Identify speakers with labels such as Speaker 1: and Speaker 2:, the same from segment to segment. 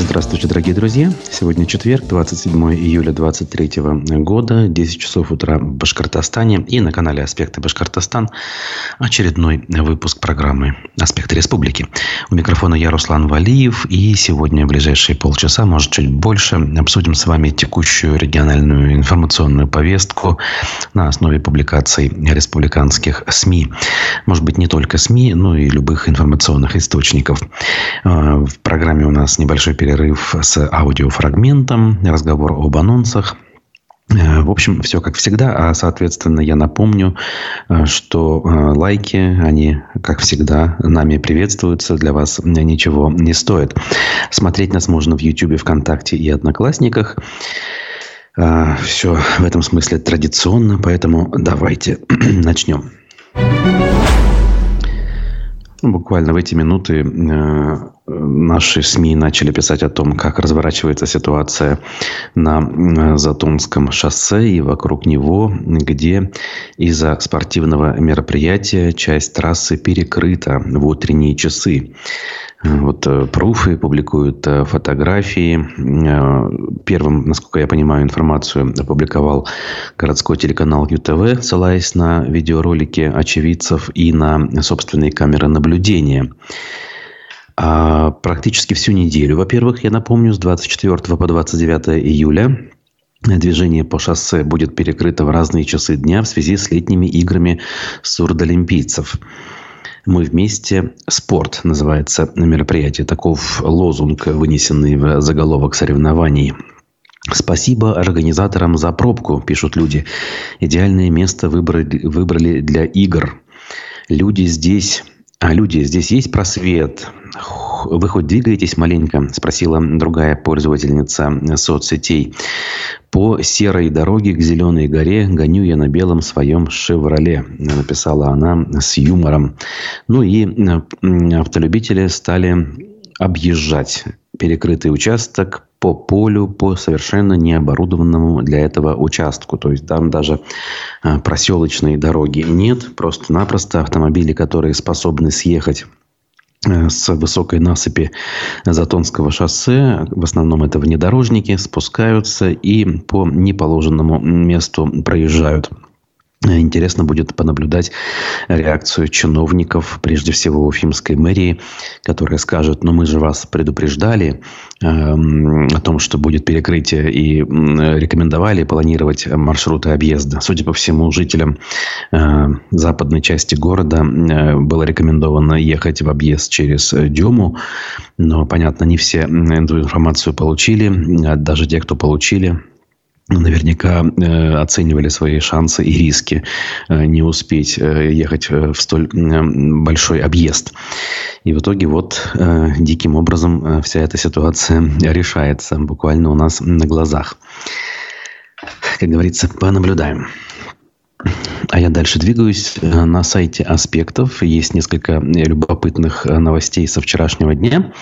Speaker 1: Здравствуйте, дорогие друзья. Сегодня четверг, 27 июля 2023 года, 10 часов утра в Башкортостане. И на канале «Аспекты Башкортостан» очередной выпуск программы «Аспекты Республики». У микрофона я, Руслан Валиев. И сегодня в ближайшие полчаса, может, чуть больше, обсудим с вами текущую региональную информационную повестку на основе публикаций республиканских СМИ. Может быть, не только СМИ, но и любых информационных источников. А, в программе у нас небольшой перерыв с аудиофрагментом, разговор об анонсах. Э, в общем, все как всегда, а, соответственно, я напомню, э, что э, лайки, они, как всегда, нами приветствуются, для вас ничего не стоит. Смотреть нас можно в YouTube, ВКонтакте и Одноклассниках. Все в этом смысле традиционно, поэтому давайте начнем. Буквально в эти минуты наши СМИ начали писать о том, как разворачивается ситуация на Затонском шоссе и вокруг него, где из-за спортивного мероприятия часть трассы перекрыта в утренние часы. Вот э, пруфы публикуют э, фотографии. Э, первым, насколько я понимаю, информацию опубликовал городской телеканал ЮТВ, ссылаясь на видеоролики очевидцев и на собственные камеры наблюдения. А практически всю неделю, во-первых, я напомню, с 24 по 29 июля Движение по шоссе будет перекрыто в разные часы дня в связи с летними играми сурдолимпийцев. «Мы вместе. Спорт» называется мероприятие. Таков лозунг, вынесенный в заголовок соревнований. Спасибо организаторам за пробку, пишут люди. Идеальное место выбрали, выбрали для игр. Люди здесь а люди, здесь есть просвет. Вы хоть двигаетесь маленько? Спросила другая пользовательница соцсетей. По серой дороге к Зеленой горе гоню я на белом своем «Шевроле», написала она с юмором. Ну и автолюбители стали объезжать перекрытый участок по полю, по совершенно необорудованному для этого участку. То есть там даже а, проселочной дороги нет. Просто-напросто автомобили, которые способны съехать э, с высокой насыпи Затонского шоссе, в основном это внедорожники, спускаются и по неположенному месту проезжают. Интересно будет понаблюдать реакцию чиновников, прежде всего Уфимской мэрии, которые скажут, ну мы же вас предупреждали э, о том, что будет перекрытие и рекомендовали планировать маршруты объезда. Судя по всему, жителям э, западной части города э, было рекомендовано ехать в объезд через Дюму, но, понятно, не все эту информацию получили, даже те, кто получили, наверняка э, оценивали свои шансы и риски э, не успеть э, ехать в столь большой объезд. И в итоге вот диким образом вся эта ситуация решается буквально у нас на глазах. Как говорится, понаблюдаем. А я дальше двигаюсь. Э, на сайте аспектов есть несколько любопытных э, новостей со вчерашнего дня.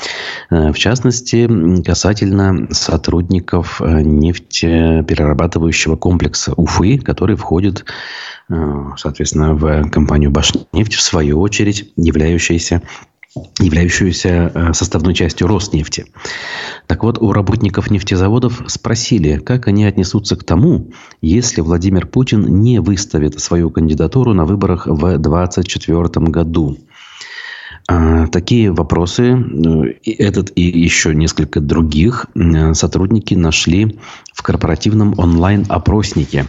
Speaker 1: Э, в частности, касательно сотрудников нефтеперерабатывающего комплекса Уфы, который входит, соответственно, в компанию «Башнефть», в свою очередь, являющаяся являющуюся э, составной частью Роснефти. Так вот, у работников нефтезаводов спросили, как они отнесутся к тому, если Владимир Путин не выставит свою кандидатуру на выборах в 2024 году. А, такие вопросы, э, этот и еще несколько других, э, сотрудники нашли в корпоративном онлайн-опроснике.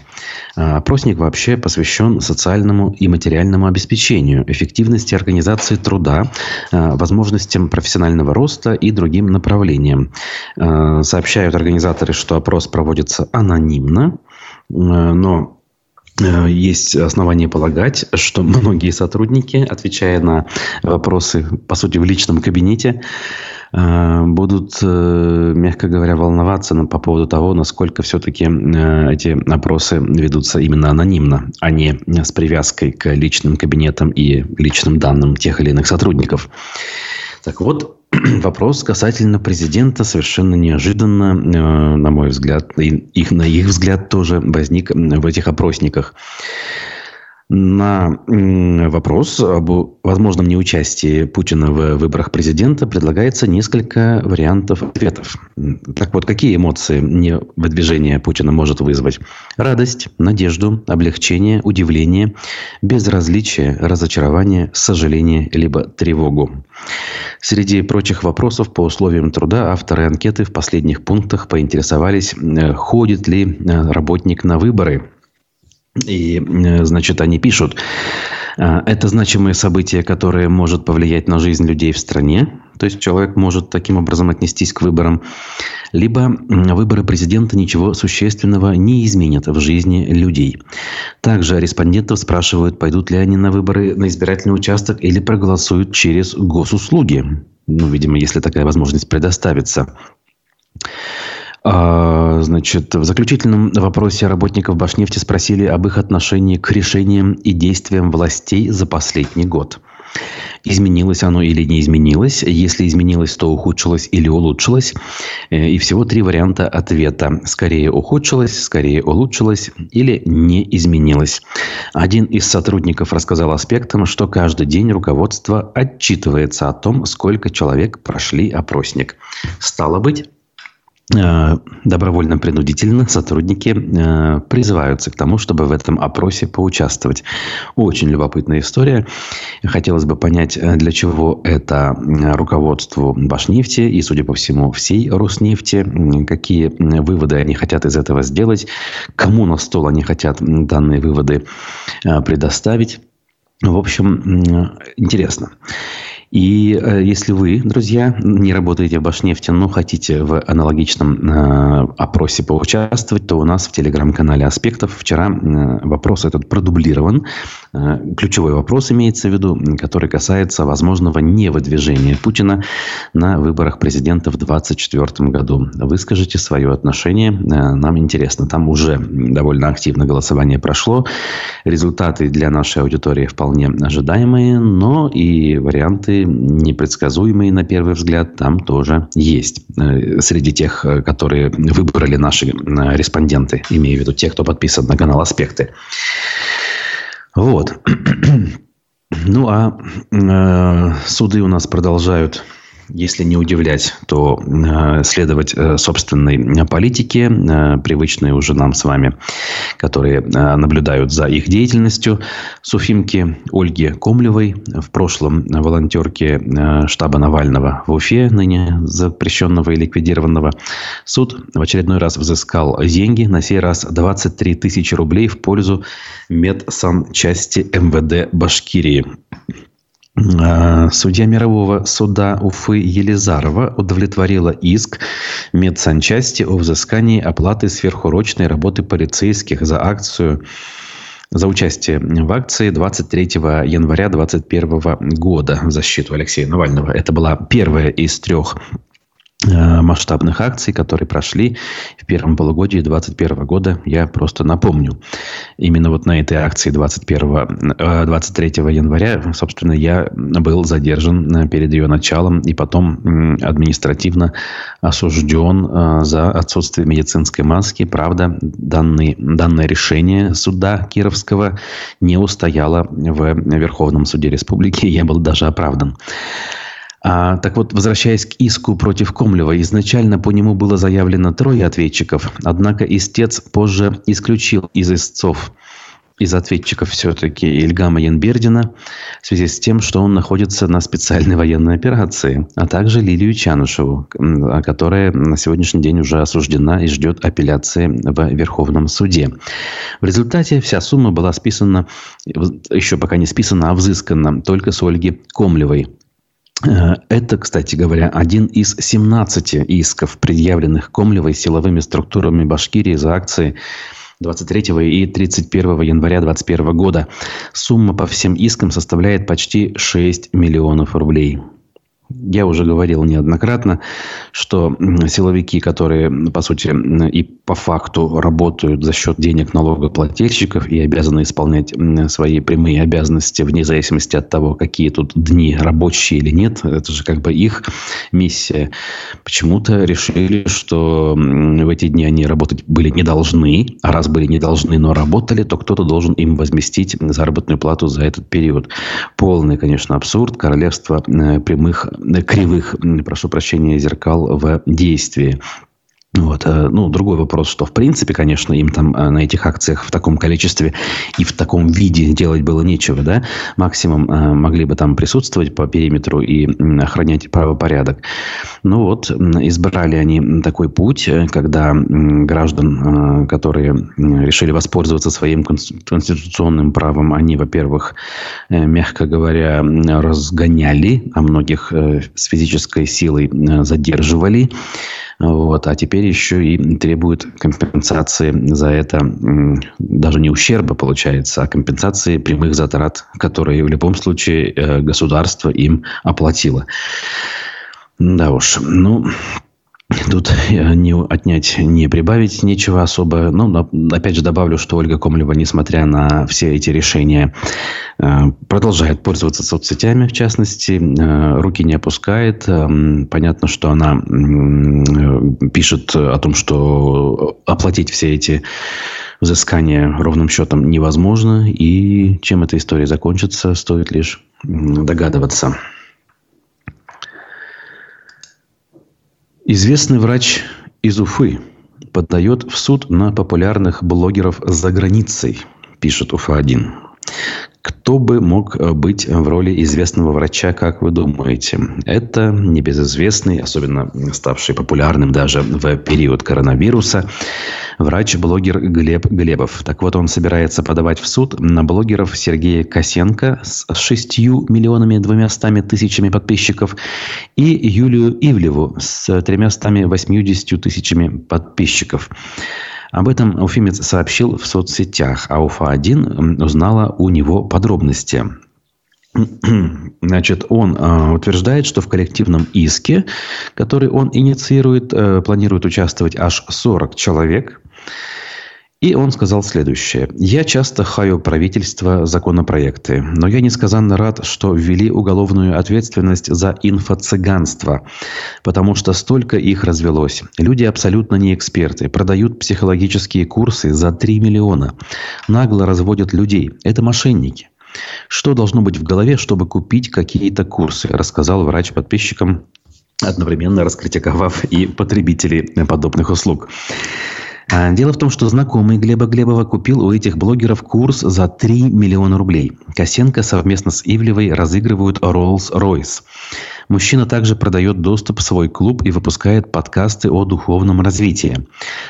Speaker 1: А, опросник вообще посвящен социальному и материальному обеспечению, эффективности организации труда, а, возможностям профессионального роста и другим направлениям. Сообщают организаторы, что опрос проводится анонимно, но Э, есть основания полагать, что многие сотрудники, отвечая на вопросы, по сути, в личном кабинете, э, будут, э, мягко говоря, волноваться по поводу того, насколько все-таки эти опросы ведутся именно анонимно, а не с привязкой к личным кабинетам и личным данным тех или иных сотрудников. Так вот, вопрос касательно президента совершенно неожиданно, э, на мой взгляд, и их, на их взгляд тоже возник в этих опросниках. На вопрос об возможном неучастии Путина в выборах президента предлагается несколько вариантов ответов. Так вот, какие эмоции не выдвижение Путина может вызвать? Радость, надежду, облегчение, удивление, безразличие, разочарование, сожаление, либо тревогу. Среди прочих вопросов по условиям труда авторы анкеты в последних пунктах поинтересовались, э, ходит ли э, работник на выборы и, э, значит, они пишут, «А, это значимое событие, которое может повлиять на жизнь людей в стране. То есть человек может таким образом отнестись к выборам. Либо выборы президента ничего существенного не изменят в жизни людей. Также респондентов спрашивают, пойдут ли они на выборы на избирательный участок или проголосуют через госуслуги. Ну, видимо, если такая возможность предоставится. А, значит, в заключительном вопросе работников Башнефти спросили об их отношении к решениям и действиям властей за последний год. Изменилось оно или не изменилось? Если изменилось, то ухудшилось или улучшилось? Э, и всего три варианта ответа. Скорее ухудшилось, скорее улучшилось или не изменилось. Один из сотрудников рассказал аспектам, что каждый день руководство отчитывается о том, сколько человек прошли опросник. Стало быть, добровольно-принудительно сотрудники э, призываются к тому, чтобы в этом опросе поучаствовать. Очень любопытная история. Хотелось бы понять, э, для чего это руководству Башнефти и, судя по всему, всей Роснефти, какие выводы они хотят из этого сделать, кому на стол они хотят данные выводы предоставить. В общем, интересно. И э, если вы, друзья, не работаете в Башнефти, но хотите в аналогичном э, опросе поучаствовать, то у нас в телеграм-канале «Аспектов» вчера э, вопрос этот продублирован. Э, ключевой вопрос имеется в виду, который касается возможного невыдвижения Путина на выборах президента в 2024 году. Выскажите свое отношение, э, нам интересно. Там уже довольно активно голосование прошло. Результаты для нашей аудитории вполне ожидаемые, но и варианты непредсказуемые на первый взгляд там тоже есть. Э, среди тех, которые выбрали наши респонденты, имею в виду тех, кто подписан на канал «Аспекты». Вот. Ну, а э, суды у нас продолжают если не удивлять, то э, следовать э, собственной политике, э, привычной уже нам с вами, которые наблюдают за их деятельностью. Суфимки Ольги Комлевой, в прошлом волонтерки штаба Навального в Уфе, ныне запрещенного и ликвидированного, суд в очередной раз взыскал деньги, на сей раз 23 тысячи рублей в пользу медсанчасти МВД Башкирии. А, судья мирового суда Уфы Елизарова удовлетворила иск медсанчасти о взыскании оплаты сверхурочной работы полицейских за акцию за участие в акции 23 января 2021 года в защиту Алексея Навального. Это была первая из трех Э, масштабных акций, которые прошли в первом полугодии 2021 года. Я просто напомню. Именно вот на этой акции 21, 23 э, января, собственно, я был задержан э, перед ее началом и потом административно осужден за отсутствие медицинской маски. Правда, данный, данное решение суда Кировского не устояло в Верховном суде республики. Я был даже оправдан. А, так вот, возвращаясь к иску против Комлева, изначально по нему было заявлено трое ответчиков, однако истец позже исключил из истцов из ответчиков все-таки Ильгама Янбердина в связи с тем, что он находится на специальной военной операции, а также Лилию Чанушеву, которая на сегодняшний день уже осуждена и ждет апелляции в Верховном суде. В результате вся сумма была списана, еще пока не списана, а взыскана только с Ольги Комлевой. Э, это, кстати говоря, один из 17 исков, предъявленных Комлевой силовыми структурами Башкирии за акции 23 и 31 января 2021 года. Сумма по всем искам составляет почти 6 миллионов рублей. Я уже говорил неоднократно, что силовики, которые, по сути, и по факту работают за счет денег налогоплательщиков и обязаны исполнять свои прямые обязанности вне зависимости от того, какие тут дни рабочие или нет, это же как бы их миссия, почему-то решили, что в эти дни они работать были не должны, а раз были не должны, но работали, то кто-то должен им возместить заработную плату за этот период. Полный, конечно, абсурд, королевство прямых кривых, прошу прощения, зеркал в действии. Вот. Э, ну, другой вопрос, что в принципе, конечно, им там э, на этих акциях в таком количестве и в таком виде делать было нечего, да. Максимум э, могли бы там присутствовать по периметру и охранять правопорядок. Ну вот, избрали они такой путь, когда граждан, которые решили воспользоваться своим конституционным правом, они, во-первых, мягко говоря, разгоняли, а многих с физической силой задерживали. Вот. А теперь еще и требуют компенсации за это, даже не ущерба получается, а компенсации прямых затрат, которые в любом случае э, государство им оплатило. Да уж, ну, Тут э, не отнять, не прибавить нечего особо. Ну, опять же, добавлю, что Ольга Комлева, несмотря на все эти решения, э, продолжает пользоваться соцсетями, в частности, э, руки не опускает. Понятно, что она пишет о том, что оплатить все эти взыскания ровным счетом невозможно. И чем эта история закончится, стоит лишь догадываться. Известный врач из Уфы подает в суд на популярных блогеров за границей, пишет Уфа-1. Кто бы мог э, быть в роли известного врача, как вы думаете? Это небезызвестный, особенно ставший популярным даже в период коронавируса, врач-блогер Глеб Глебов. Так вот, он собирается подавать в суд на блогеров Сергея Косенко с 6 миллионами 200 тысячами подписчиков и Юлию Ивлеву с 380 тысячами подписчиков. Об этом Уфимец сообщил в соцсетях, а Уфа-1 узнала у него подробности. Значит, он э, утверждает, что в коллективном иске, который он инициирует, э, планирует участвовать аж 40 человек. И он сказал следующее. «Я часто хаю правительство законопроекты, но я несказанно рад, что ввели уголовную ответственность за инфо-цыганство, потому что столько их развелось. Люди абсолютно не эксперты, продают психологические курсы за 3 миллиона, нагло разводят людей. Это мошенники». Что должно быть в голове, чтобы купить какие-то курсы, рассказал врач подписчикам, одновременно раскритиковав и потребителей подобных услуг. А, дело в том, что знакомый Глеба Глебова купил у этих блогеров курс за 3 миллиона рублей. Косенко совместно с Ивлевой разыгрывают Rolls-Royce. Мужчина также продает доступ в свой клуб и выпускает подкасты о духовном развитии.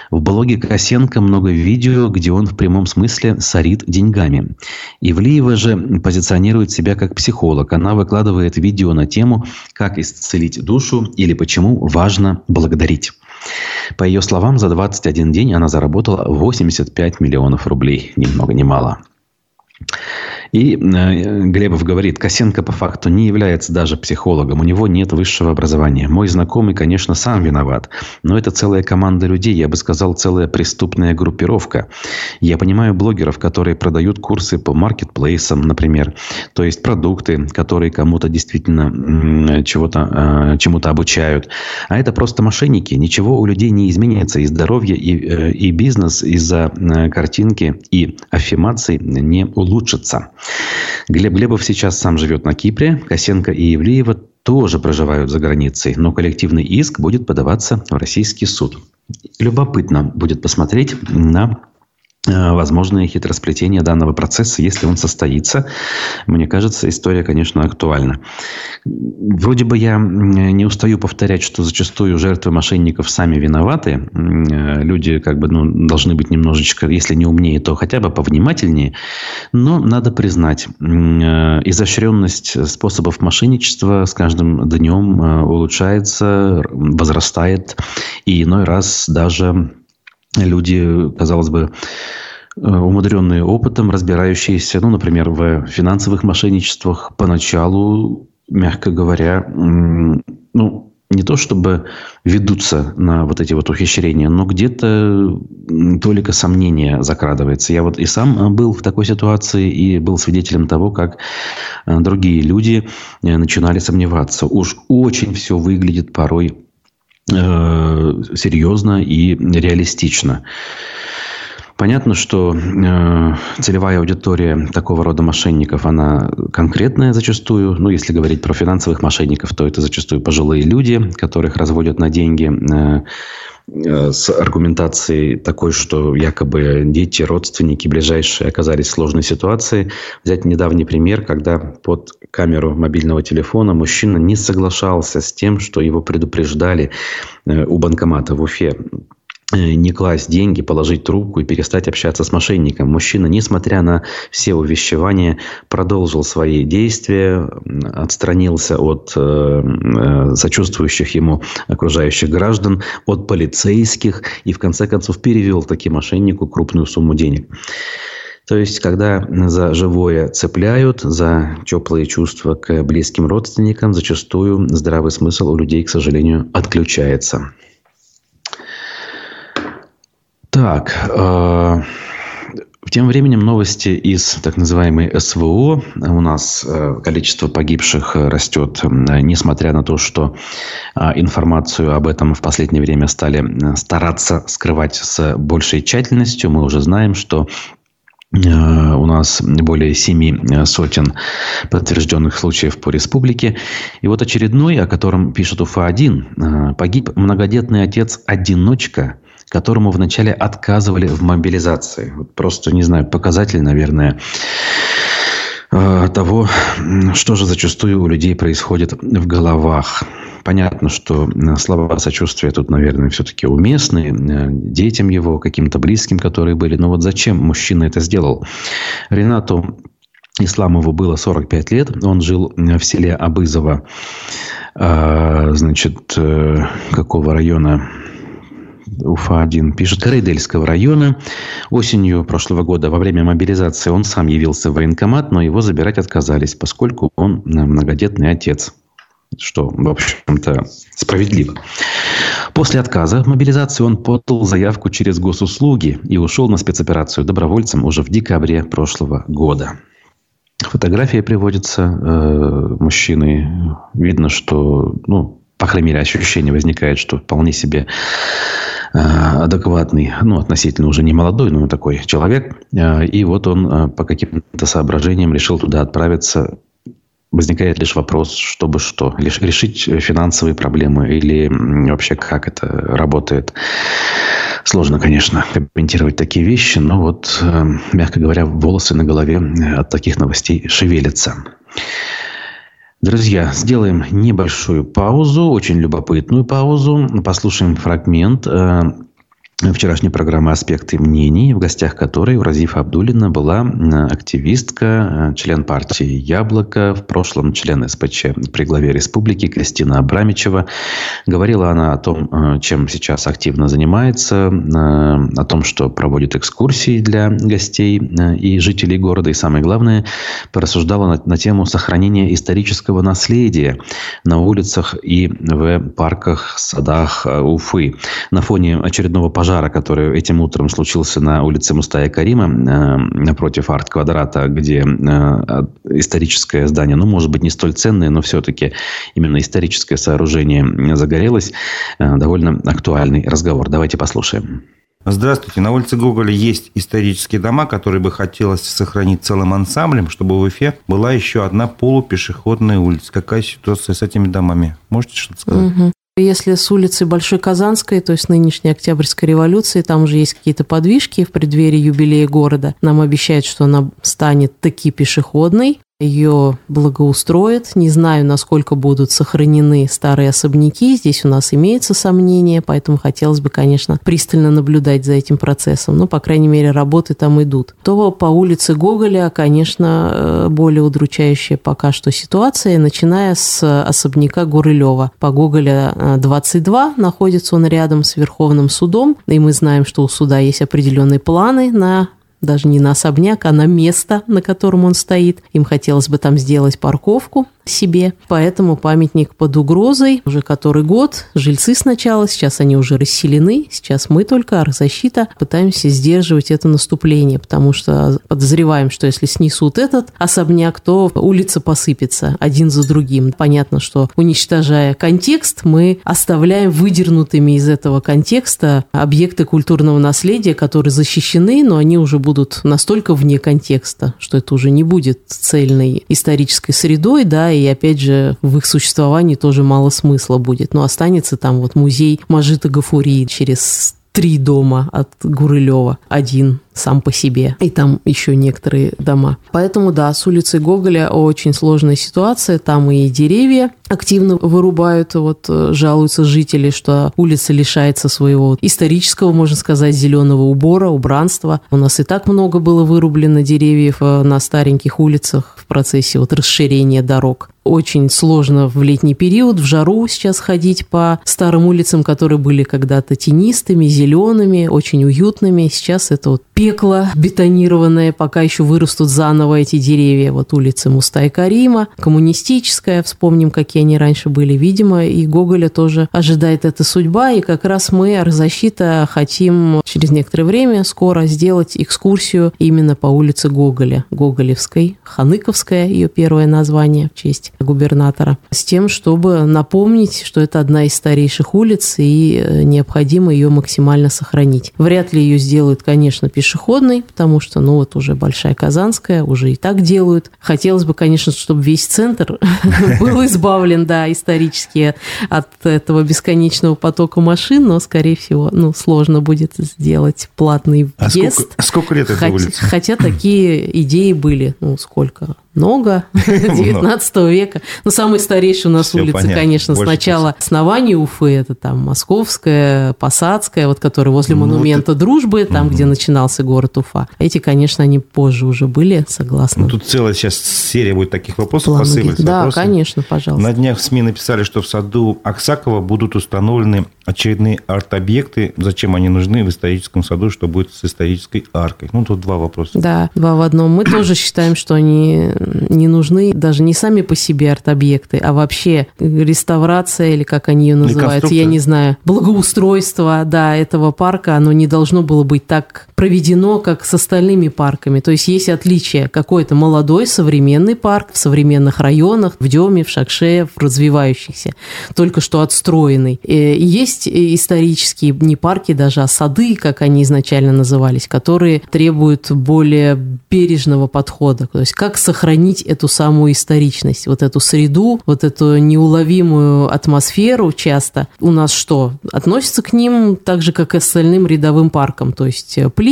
Speaker 1: В блоге Косенко много видео, где он в прямом смысле сорит деньгами. Ивлиева же позиционирует себя как психолог. Она выкладывает видео на тему «Как исцелить душу» или «Почему важно благодарить». По ее словам, за 21 день она заработала 85 миллионов рублей. Ни много ни мало. И э, Глебов говорит, Косенко по факту не является даже психологом, у него нет высшего образования. Мой знакомый, конечно, сам виноват, но это целая команда людей, я бы сказал, целая преступная группировка. Я понимаю блогеров, которые продают курсы по маркетплейсам, например, то есть продукты, которые кому-то действительно чего-то, э, чему-то обучают. А это просто мошенники, ничего у людей не изменится, и здоровье, и, э, и бизнес из-за картинки и аффирмаций не улучшится. Глеб Глебов сейчас сам живет на Кипре. Косенко и Евлеева тоже проживают за границей. Но коллективный иск будет подаваться в российский суд. Любопытно будет посмотреть на возможные хитросплетения данного процесса, если он состоится. Мне кажется, история, конечно, актуальна. Вроде бы я не устаю повторять, что зачастую жертвы мошенников сами виноваты. Э, люди как бы ну, должны быть немножечко, если не умнее, то хотя бы повнимательнее. Но надо признать, э, изощренность способов мошенничества с каждым днем улучшается, возрастает. И иной раз даже люди, казалось бы, э, умудренные опытом, разбирающиеся, ну, например, в финансовых мошенничествах, поначалу мягко говоря, ну, не то чтобы ведутся на вот эти вот ухищрения, но где-то только сомнение закрадывается. Я вот и сам был в такой ситуации и был свидетелем того, как э, другие люди э, начинали сомневаться. Уж очень все выглядит порой э, серьезно и реалистично. Понятно, что э, целевая аудитория такого рода мошенников, она конкретная зачастую. Ну, если говорить про финансовых мошенников, то это зачастую пожилые люди, которых разводят на деньги э, э, с аргументацией такой, что якобы дети, родственники ближайшие оказались в сложной ситуации. Взять недавний пример, когда под камеру мобильного телефона мужчина не соглашался с тем, что его предупреждали э, у банкомата в Уфе не класть деньги, положить трубку и перестать общаться с мошенником. Мужчина, несмотря на все увещевания, продолжил свои действия, отстранился от э, э, сочувствующих ему окружающих граждан, от полицейских и, в конце концов, перевел таки мошеннику крупную сумму денег. То есть, когда за живое цепляют, за теплые чувства к близким родственникам, зачастую здравый смысл у людей, к сожалению, отключается. Так, э, тем временем новости из так называемой СВО. У нас э, количество погибших растет, несмотря на то, что э, информацию об этом в последнее время стали э, стараться скрывать с большей тщательностью. Мы уже знаем, что у нас более семи сотен подтвержденных случаев по республике. И вот очередной, о котором пишет УФА-1, погиб многодетный отец-одиночка – которому вначале отказывали в мобилизации. Вот просто, не знаю, показатель, наверное, э, того, что же зачастую у людей происходит в головах. Понятно, что слова сочувствия тут, наверное, все-таки уместны э, детям его, каким-то близким, которые были. Но вот зачем мужчина это сделал? Ренату Исламову было 45 лет. Он жил в селе Абызово, э, значит, какого района? Уфа-1 пишет, Рейдельского района. Осенью прошлого года во время мобилизации он сам явился в военкомат, но его забирать отказались, поскольку он многодетный отец. Что, в общем-то, справедливо. После отказа в мобилизации он подал заявку через госуслуги и ушел на спецоперацию добровольцем уже в декабре прошлого года. Фотография приводится э, мужчины. Видно, что, ну, по крайней мере, ощущение возникает, что вполне себе Э, адекватный, ну, относительно уже не молодой, но такой человек. Э, и вот он э, по каким-то соображениям решил туда отправиться. Возникает лишь вопрос, чтобы что? Лишь решить финансовые проблемы или вообще как это работает. Сложно, конечно, комментировать такие вещи, но вот, мягко говоря, волосы на голове от таких новостей шевелятся. Друзья, сделаем небольшую паузу, очень любопытную паузу. Послушаем фрагмент э, вчерашней программы «Аспекты мнений», в гостях которой у Разифа Абдулина была активистка, член партии «Яблоко», в прошлом член СПЧ при главе республики Кристина Абрамичева. Говорила она о том, э, чем сейчас активно занимается, э, о том, что проводит экскурсии для гостей э, и жителей города. И самое главное, порассуждала на, на тему сохранения исторического наследия на улицах и в парках, садах Уфы. На фоне очередного пожара пожара, который этим утром случился на улице Мустая Карима, э, напротив арт-квадрата, где э, историческое здание, ну, может быть, не столь ценное, но все-таки именно историческое сооружение загорелось, э, довольно актуальный разговор. Давайте послушаем.
Speaker 2: Здравствуйте. На улице Гоголя есть исторические дома, которые бы хотелось сохранить целым ансамблем, чтобы в Уфе была еще одна полупешеходная улица. Какая ситуация с этими домами? Можете что-то сказать? Угу.
Speaker 3: Если с улицы Большой Казанской, то есть нынешней Октябрьской революции, там уже есть какие-то подвижки в преддверии юбилея города. Нам обещают, что она станет таки пешеходной ее благоустроят. Не знаю, насколько будут сохранены старые особняки. Здесь у нас имеется сомнение, поэтому хотелось бы, конечно, пристально наблюдать за этим процессом. Но, по крайней мере, работы там идут. То по улице Гоголя, конечно, э, более удручающая пока что ситуация, начиная с особняка Гурылева. По Гоголя 22 э, находится он рядом с Верховным судом, и мы знаем, что у суда есть определенные планы на даже не на особняк, а на место, на котором он стоит. Им хотелось бы там сделать парковку себе. Поэтому памятник под угрозой уже который год. Жильцы сначала, сейчас они уже расселены. Сейчас мы только, архзащита, пытаемся сдерживать это наступление, потому что подозреваем, что если снесут этот особняк, то улица посыпется один за другим. Понятно, что уничтожая контекст, мы оставляем выдернутыми из этого контекста объекты культурного наследия, которые защищены, но они уже будут настолько вне контекста, что это уже не будет цельной исторической средой, да, и опять же в их существовании тоже мало смысла будет. Но останется там вот музей Мажита Гафурии через три дома от Гурылева. Один сам по себе. И там еще некоторые дома. Поэтому, да, с улицы Гоголя очень сложная ситуация. Там и деревья активно вырубают. Вот э, жалуются жители, что улица лишается своего исторического, можно сказать, зеленого убора, убранства. У нас и так много было вырублено деревьев э, на стареньких улицах в процессе вот расширения дорог очень сложно в летний период, в жару сейчас ходить по старым улицам, которые были когда-то тенистыми, зелеными, очень уютными. Сейчас это вот пекло бетонированное, пока еще вырастут заново эти деревья. Вот улица Карима, коммунистическая, вспомним, какие они раньше были. Видимо, и Гоголя тоже ожидает эта судьба, и как раз мы, Арзащита, хотим через некоторое время скоро сделать экскурсию именно по улице Гоголя, Гоголевской, Ханыковская, ее первое название в честь губернатора, с тем, чтобы напомнить, что это одна из старейших улиц, и э, необходимо ее максимально сохранить. Вряд ли ее сделают, конечно, пешеходы, пешеходной, потому что, ну, вот уже Большая Казанская, уже и так делают. Хотелось бы, конечно, чтобы весь центр был избавлен, да, исторически от этого бесконечного потока машин, но, скорее всего, ну, сложно будет сделать платный
Speaker 2: въезд. А сколько, сколько лет этой улице?
Speaker 3: Хотя такие идеи были, ну, сколько? Много 19 века. Ну, самый старейший у нас Все понятно. конечно, Больше сначала основание Уфы, это там Московская, Посадская, вот которая возле ну, монумента. Дружбы, там, угу. где начинался город Уфа. Эти, конечно, они позже уже были, согласна.
Speaker 2: Ну, тут целая сейчас серия будет таких вопросов План посыпаться.
Speaker 3: Да, конечно, пожалуйста.
Speaker 2: На днях в СМИ написали, что в саду Аксакова будут установлены очередные арт-объекты. Зачем они нужны в историческом саду, что будет с исторической аркой? Ну, тут два вопроса.
Speaker 3: Да, два в одном. Мы тоже считаем, что они не нужны даже не сами по себе арт-объекты, а вообще реставрация, или как они ее называют, я не знаю, благоустройство, да, этого парка, оно не должно было быть так проведено, как с остальными парками. То есть есть отличие. Какой-то молодой современный парк в современных районах, в Деме, в Шакше, в развивающихся, только что отстроенный. И есть исторические не парки даже, а сады, как они изначально назывались, которые требуют более бережного подхода. То есть как сохранить эту самую историчность, вот эту среду, вот эту неуловимую атмосферу часто. У нас что? Относится к ним так же, как и остальным рядовым паркам. То есть плитка,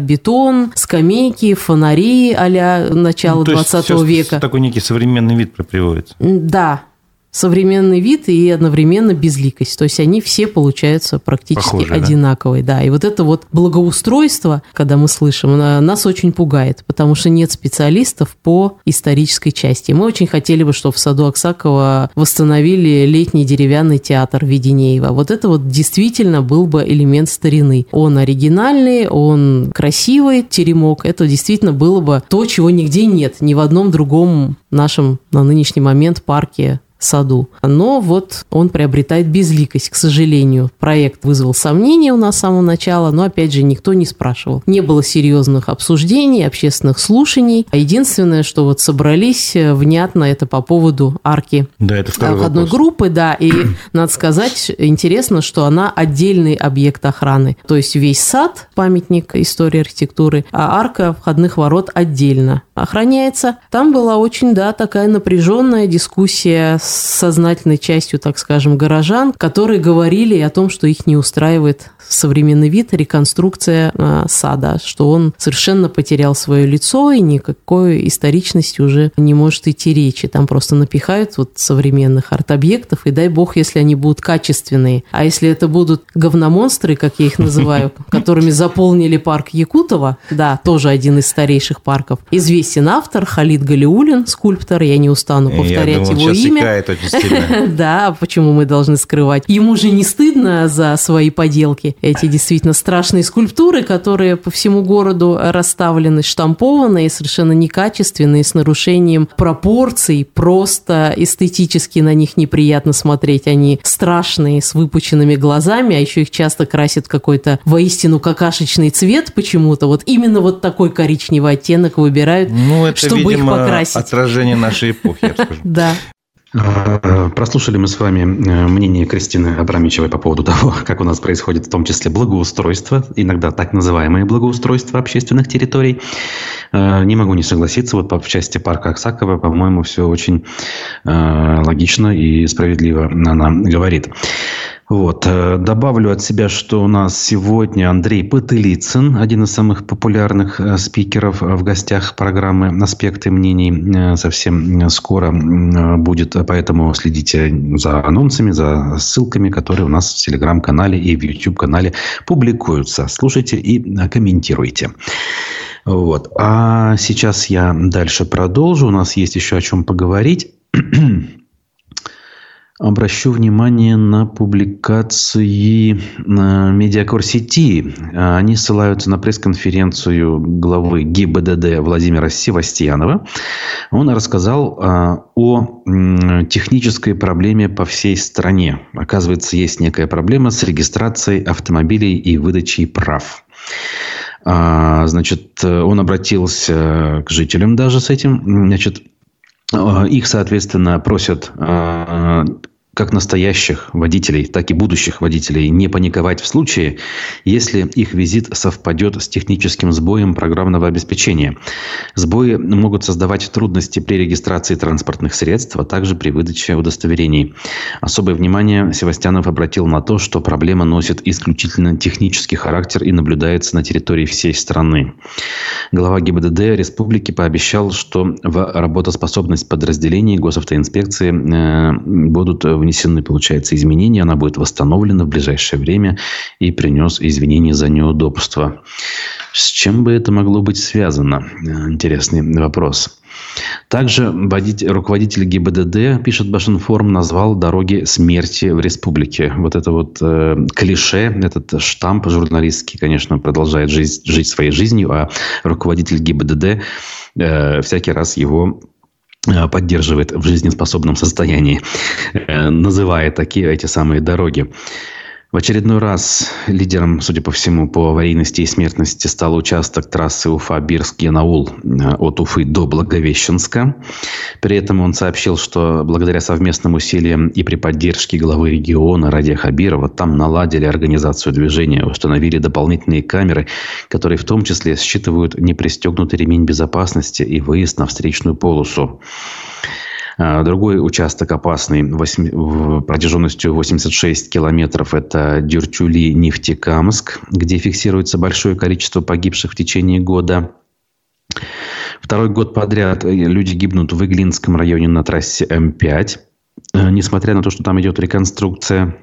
Speaker 3: бетон, скамейки, фонари а-ля начала ну, 20 века.
Speaker 2: Такой некий современный вид приводится.
Speaker 3: Да, современный вид и одновременно безликость. То есть они все получаются практически Похожи, одинаковые. Да? да, и вот это вот благоустройство, когда мы слышим, нас очень пугает, потому что нет специалистов по исторической части. Мы очень хотели бы, чтобы в саду Аксакова восстановили летний деревянный театр Веденеева. Вот это вот действительно был бы элемент старины. Он оригинальный, он красивый, теремок. Это действительно было бы то, чего нигде нет, ни в одном другом нашем на нынешний момент парке саду. Но вот он приобретает безликость, к сожалению. Проект вызвал сомнения у нас с самого начала, но, опять же, никто не спрашивал. Не было серьезных обсуждений, общественных слушаний. А единственное, что вот собрались э, внятно, это по поводу арки
Speaker 2: да, это
Speaker 3: второй одной
Speaker 2: вопрос.
Speaker 3: группы, да, и надо сказать, интересно, что она отдельный объект охраны. То есть весь сад, памятник истории архитектуры, а арка входных ворот отдельно охраняется. Там была очень, да, такая напряженная дискуссия с сознательной частью, так скажем, горожан, которые говорили о том, что их не устраивает современный вид, реконструкция э, сада, что он совершенно потерял свое лицо и никакой историчности уже не может идти речи. Там просто напихают вот современных арт-объектов, и дай бог, если они будут качественные. А если это будут говномонстры, как я их называю, которыми заполнили парк Якутова, да, тоже один из старейших парков, известен известен автор Халид Галиулин, скульптор, я не устану повторять
Speaker 2: я думал,
Speaker 3: его имя. Да, почему мы должны скрывать? Ему же не стыдно за свои поделки. Эти действительно страшные скульптуры, которые по всему городу расставлены, штампованные, совершенно некачественные, с нарушением пропорций, просто эстетически на них неприятно смотреть. Они страшные, с выпученными глазами, а еще их часто красят какой-то воистину какашечный цвет почему-то. Вот именно вот такой коричневый оттенок выбирают,
Speaker 2: Ну, это,
Speaker 3: чтобы
Speaker 2: видимо,
Speaker 3: их покрасить.
Speaker 2: отражение нашей эпохи, я скажу.
Speaker 3: Да.
Speaker 1: Прослушали мы с вами э, мнение Кристины Абрамичевой по поводу того, как у нас происходит в том числе благоустройство, иногда так называемое благоустройство общественных территорий. Э, Не могу не согласиться, вот по- в части парка Аксакова, по-моему, все очень э, логично и справедливо она говорит. Вот. э, Добавлю от себя, что у нас сегодня Андрей Потылицын, один из самых популярных э, спикеров э, в гостях программы «Аспекты мнений». Совсем скоро будет, поэтому следите за анонсами, за ссылками, которые у нас в Телеграм-канале и в YouTube-канале публикуются. Слушайте и комментируйте. Вот. А сейчас я дальше продолжу. У нас есть еще о чем поговорить. Обращу внимание на публикации Медиакор сети. Э, Они ссылаются на пресс-конференцию главы ГИБДД Владимира Севастьянова. Он рассказал э, о технической проблеме по всей стране. Оказывается, есть некая проблема с регистрацией автомобилей и выдачей прав. А, Значит, он обратился к жителям даже с этим. Значит, их, соответственно, просят э, как настоящих водителей, так и будущих водителей не паниковать в случае, если их визит совпадет с техническим сбоем программного обеспечения. Сбои могут создавать трудности при регистрации транспортных средств, а также при выдаче удостоверений. Особое внимание Севастьянов обратил на то, что проблема носит исключительно технический характер и наблюдается на территории всей страны. Глава ГИБДД республики пообещал, что в работоспособность подразделений госавтоинспекции э, будут внесены, получается, изменения, она будет восстановлена в ближайшее время и принес извинения за неудобства. С чем бы это могло быть связано? Э, Интересный вопрос. Также водитель, руководитель ГИБДД, пишет Башинформ, назвал дороги смерти в республике. Вот это вот э, клише, этот штамп журналистский, конечно, продолжает жить, жить своей жизнью, а руководитель ГИБДД э, всякий раз его поддерживает в жизнеспособном состоянии, э, называя такие эти самые дороги. В очередной раз лидером, судя по всему, по аварийности и смертности стал участок трассы Уфа-Бирск-Янаул э, от Уфы до Благовещенска. При этом он сообщил, что благодаря совместным усилиям и при поддержке главы региона Радия Хабирова там наладили организацию движения, установили дополнительные камеры, которые в том числе считывают непристегнутый ремень безопасности и выезд на встречную полосу. А, Другой участок опасный восьми- в- протяженностью 86 километров – это Дюртюли-Нефтекамск, где фиксируется большое количество погибших в течение года. Второй год подряд люди гибнут в Иглинском районе на трассе М5. Э, Несмотря на то, что там идет реконструкция,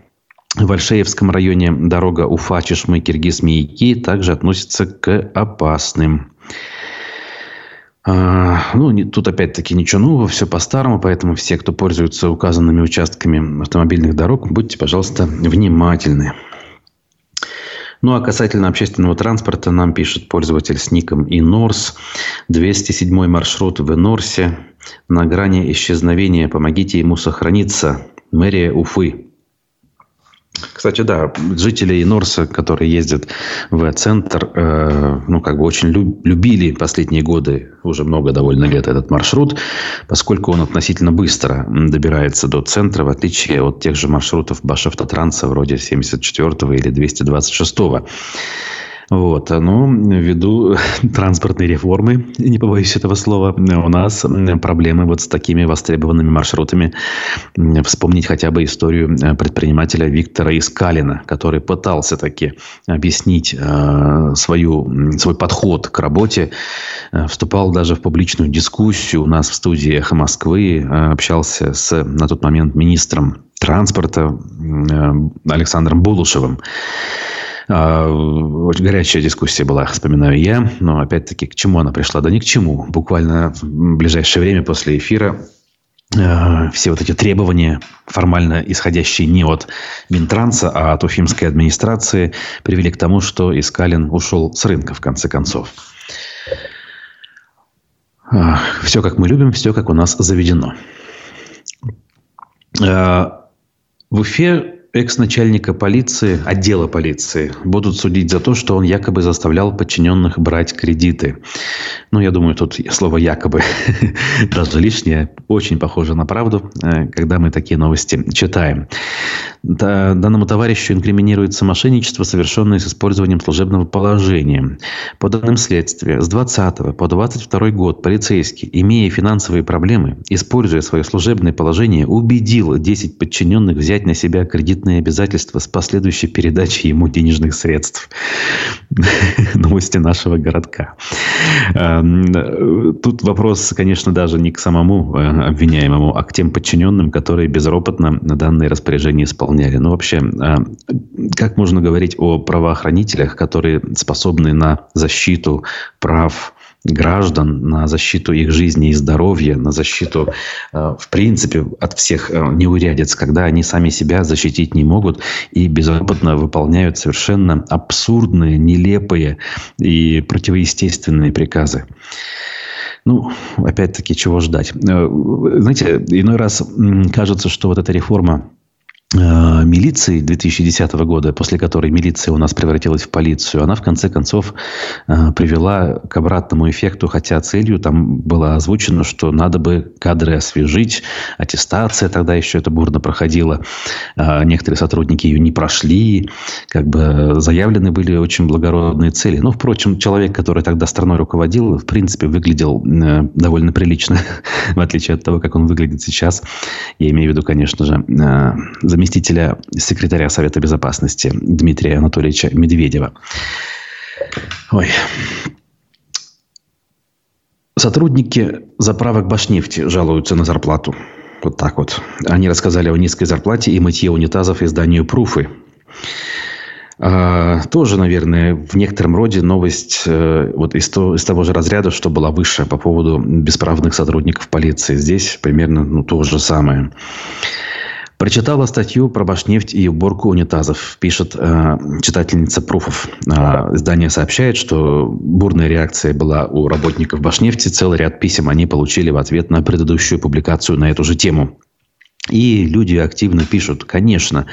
Speaker 1: в Альшеевском районе дорога Уфа, Чешмы, Киргиз, Маяки также относится к опасным. А, Ну, тут опять-таки ничего нового, все по-старому, поэтому все, кто пользуются указанными участками автомобильных дорог, будьте, пожалуйста, внимательны. Ну, а касательно общественного транспорта, нам пишет пользователь с ником Инорс. 207 маршрут в Инорсе на грани исчезновения. Помогите ему сохраниться. Мэрия Уфы. Кстати, да, жители Норса, которые ездят в центр, э, ну, как бы очень лю- любили последние годы, уже много довольно лет, этот маршрут, поскольку он относительно быстро добирается до центра, в отличие от тех же маршрутов Башавтотранса, вроде 74 или 226. Вот. Но ввиду транспортной реформы, не побоюсь этого слова, у нас проблемы вот с такими востребованными маршрутами. Вспомнить хотя бы историю э, предпринимателя Виктора Искалина, который пытался таки объяснить э, свою, свой подход к работе, э, вступал даже в публичную дискуссию у нас в студии «Эхо Москвы», общался с на тот момент министром транспорта Александром Булушевым. А, очень горячая дискуссия была, вспоминаю я. Но, опять-таки, к чему она пришла? Да ни к чему. Буквально в ближайшее время после эфира а, все вот эти требования, формально исходящие не от Минтранса, а от уфимской администрации, привели к тому, что Искалин ушел с рынка, в конце концов. А, все, как мы любим, все, как у нас заведено. В Уфе экс-начальника полиции, отдела полиции, будут судить за то, что он якобы заставлял подчиненных брать кредиты. Ну, я думаю, тут слово «якобы» даже лишнее. Очень похоже на правду, э, когда мы такие новости читаем. Данному товарищу инкриминируется мошенничество, совершенное с использованием служебного положения. По данным следствия, с 20 по 22 год полицейский, имея финансовые проблемы, используя свое служебное положение, убедил 10 подчиненных взять на себя кредитные обязательства с последующей передачей ему денежных средств. Новости нашего городка. Эм, тут вопрос, конечно, даже не к самому э, обвиняемому, а к тем подчиненным, которые безропотно данные распоряжения исполняют выполняли. Ну, вообще, а, как можно говорить о правоохранителях, которые способны на защиту прав граждан, на защиту их жизни и здоровья, на защиту, а, в принципе, от всех а, неурядиц, когда они сами себя защитить не могут и безропотно выполняют совершенно абсурдные, нелепые и противоестественные приказы. Ну, опять-таки, чего ждать? Э, знаете, иной раз кажется, что вот эта реформа Э, милиции 2010 года, после которой милиция у нас превратилась в полицию, она в конце концов э, привела к обратному эффекту, хотя целью там было озвучено, что надо бы кадры освежить, аттестация тогда еще это бурно проходила, э, некоторые сотрудники ее не прошли, как бы заявлены были очень благородные цели. Но, впрочем, человек, который тогда страной руководил, в принципе, выглядел довольно прилично, в отличие от того, как он выглядит сейчас. Я имею в виду, конечно же, заместителя секретаря Совета Безопасности Дмитрия Анатольевича Медведева. Ой. Сотрудники заправок Башнефти жалуются на зарплату. Вот так вот. Они рассказали о низкой зарплате и мытье унитазов изданию «Пруфы». А, тоже, наверное, в некотором роде новость э, вот из, то, из того же разряда, что была выше по поводу бесправных сотрудников полиции. Здесь примерно ну, то же самое. Прочитала статью про Башнефть и уборку унитазов, пишет э, читательница Пруфов. Э, издание сообщает, что бурная реакция была у работников Башнефти. Целый ряд писем они получили в ответ на предыдущую публикацию на эту же тему. И люди активно пишут, конечно,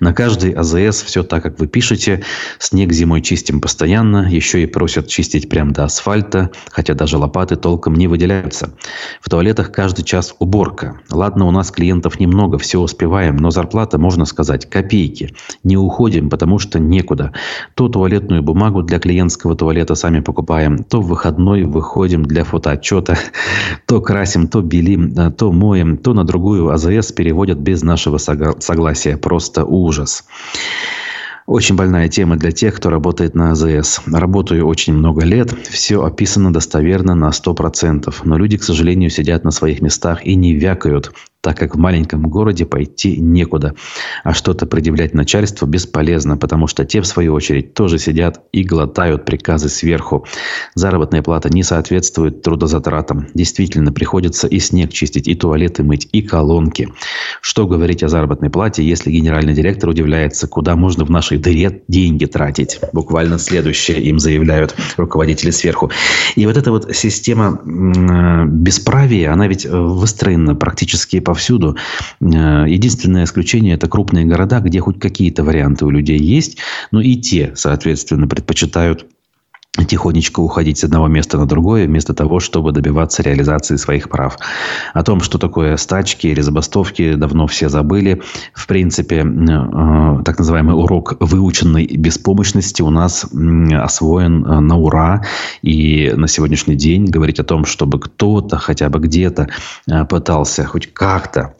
Speaker 1: на каждый АЗС все так, как вы пишете. Снег зимой чистим постоянно, еще и просят чистить прямо до асфальта, хотя даже лопаты толком не выделяются. В туалетах каждый час уборка. Ладно, у нас клиентов немного, все успеваем, но зарплата, можно сказать, копейки. Не уходим, потому что некуда. То туалетную бумагу для клиентского туалета сами покупаем, то в выходной выходим для фотоотчета, то красим, то белим, то моем, то на другую АЗС переводят без нашего согласия. Просто ужас. Очень больная тема для тех, кто работает на АЗС. Работаю очень много лет, все описано достоверно на 100%. Но люди, к сожалению, сидят на своих местах и не вякают так как в маленьком городе пойти некуда. А что-то предъявлять начальству бесполезно, потому что те, в свою очередь, тоже сидят и глотают приказы сверху. Заработная плата не соответствует трудозатратам. Действительно, приходится и снег чистить, и туалеты мыть, и колонки. Что говорить о заработной плате, если генеральный директор удивляется, куда можно в нашей дыре деньги тратить? Буквально следующее им заявляют руководители сверху. И вот эта вот система бесправия, она ведь выстроена практически по повсюду. Э, единственное исключение – это крупные города, где хоть какие-то варианты у людей есть. Но и те, соответственно, предпочитают тихонечко уходить с одного места на другое, вместо того, чтобы добиваться реализации своих прав. О том, что такое стачки или забастовки, давно все забыли. В принципе, э, так называемый урок выученной беспомощности у нас освоен э, на ура. И на сегодняшний день говорить о том, чтобы кто-то хотя бы где-то э, пытался хоть как-то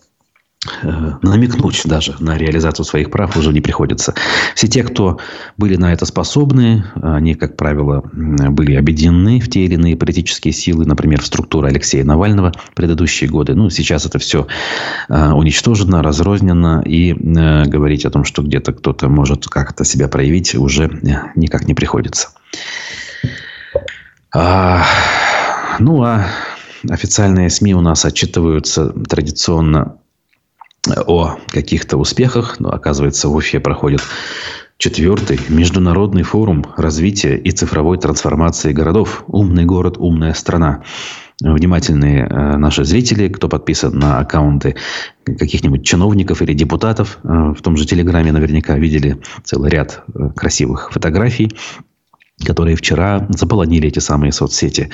Speaker 1: намекнуть даже на реализацию своих прав уже не приходится. Все те, кто были на это способны, они, как правило, были объединены в те или иные политические силы, например, в структуру Алексея Навального в предыдущие годы. Ну, сейчас это все э, уничтожено, разрознено, и э, говорить о том, что где-то кто-то может как-то себя проявить, уже никак не приходится. А, ну, а официальные СМИ у нас отчитываются традиционно о каких-то успехах, но оказывается в Уфе проходит четвертый международный форум развития и цифровой трансформации городов. Умный город, умная страна. Внимательные э, наши зрители, кто подписан на аккаунты каких-нибудь чиновников или депутатов, э, в том же Телеграме наверняка видели целый ряд э, красивых фотографий которые вчера заполонили эти самые соцсети.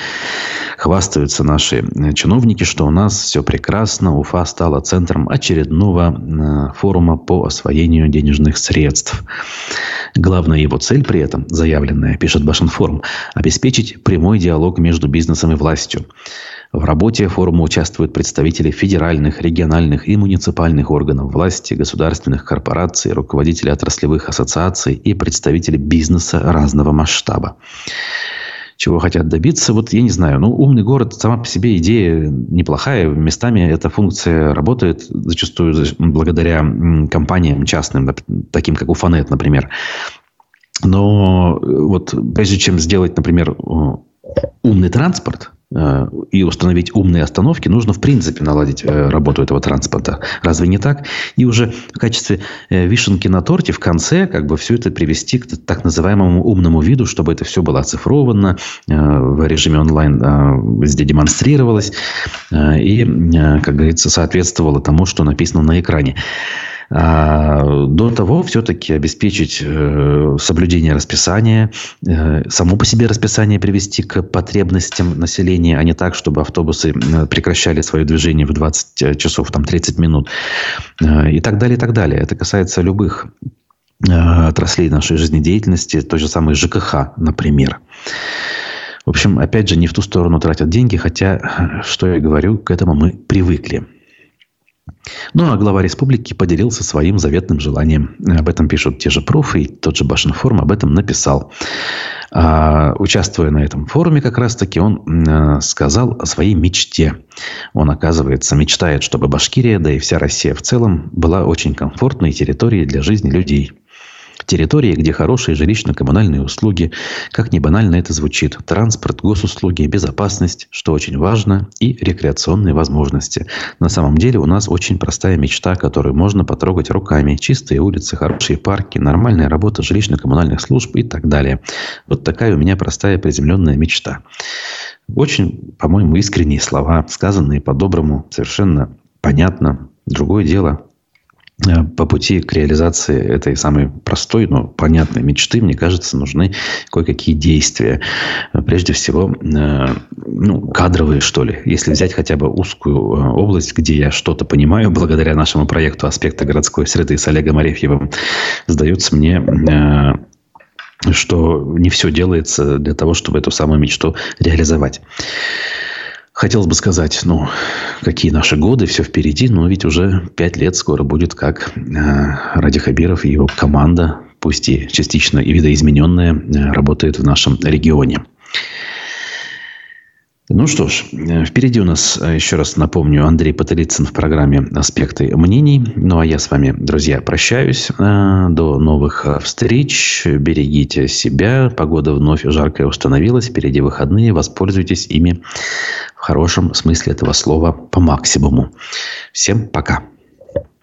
Speaker 1: Хвастаются наши э, чиновники, что у нас все прекрасно. Уфа стала центром очередного э, форума по освоению денежных средств. Главная его цель при этом, заявленная, пишет Башинформ, обеспечить прямой диалог между бизнесом и властью. В работе форума участвуют представители федеральных, региональных и муниципальных органов власти, государственных корпораций, руководители отраслевых ассоциаций и представители бизнеса разного масштаба чего хотят добиться. Вот я не знаю, ну, умный город, сама по себе идея неплохая. Местами эта функция работает зачастую благодаря компаниям частным, таким как Уфанет, например. Но вот прежде чем сделать, например, умный транспорт, Э, и установить умные остановки, нужно, в принципе, наладить э, работу этого транспорта. Разве не так? И уже в качестве э, вишенки на торте в конце как бы все это привести к так называемому умному виду, чтобы это все было оцифровано, в режиме онлайн везде демонстрировалось и, как говорится, соответствовало тому, что написано на экране. А, до того все-таки обеспечить э, соблюдение расписания, э, само по себе расписание привести к потребностям населения, а не так, чтобы автобусы э, прекращали свое движение в 20 часов, там 30 минут и так далее, и так далее. Это касается любых отраслей нашей жизнедеятельности, той же самой ЖКХ, например. В общем, опять же, не в ту сторону тратят деньги, хотя, что я говорю, к этому мы привыкли. Ну, а глава республики поделился своим заветным желанием. Об этом пишут те же профы, и тот же Башинформ об этом написал. А, участвуя на этом форуме, как раз-таки он а, сказал о своей мечте. Он, оказывается, мечтает, чтобы Башкирия, да и вся Россия в целом, была очень комфортной территорией для жизни людей. Территории, где хорошие жилищно-коммунальные услуги, как ни банально это звучит, транспорт, госуслуги, безопасность, что очень важно, и рекреационные возможности. На самом деле у нас очень простая мечта, которую можно потрогать руками. Чистые улицы, хорошие парки, нормальная работа жилищно-коммунальных служб и так далее. Вот такая у меня простая приземленная мечта. Очень, по-моему, искренние слова, сказанные по-доброму, совершенно понятно. Другое дело, по пути к реализации этой самой простой, но понятной мечты, мне кажется, нужны кое-какие действия. Прежде всего, э, ну, кадровые, что ли. Если взять хотя бы узкую э, область, где я что-то понимаю, благодаря нашему проекту «Аспекты городской среды» с Олегом Арефьевым, сдается мне что не все делается для того, чтобы эту самую мечту реализовать. Хотелось бы сказать, ну, какие наши годы, все впереди, но ведь уже пять лет скоро будет, как э, Ради Хабиров и его команда, пусть и частично и видоизмененная, э, работает в нашем регионе. Ну что ж, э, впереди у нас, э, еще раз напомню, Андрей Потылицын в программе «Аспекты мнений». Ну, а я с вами, друзья, прощаюсь. Э, до новых встреч. Берегите себя. Погода вновь жаркая установилась. Впереди выходные. Воспользуйтесь ими в хорошем смысле этого слова по максимуму. Всем пока.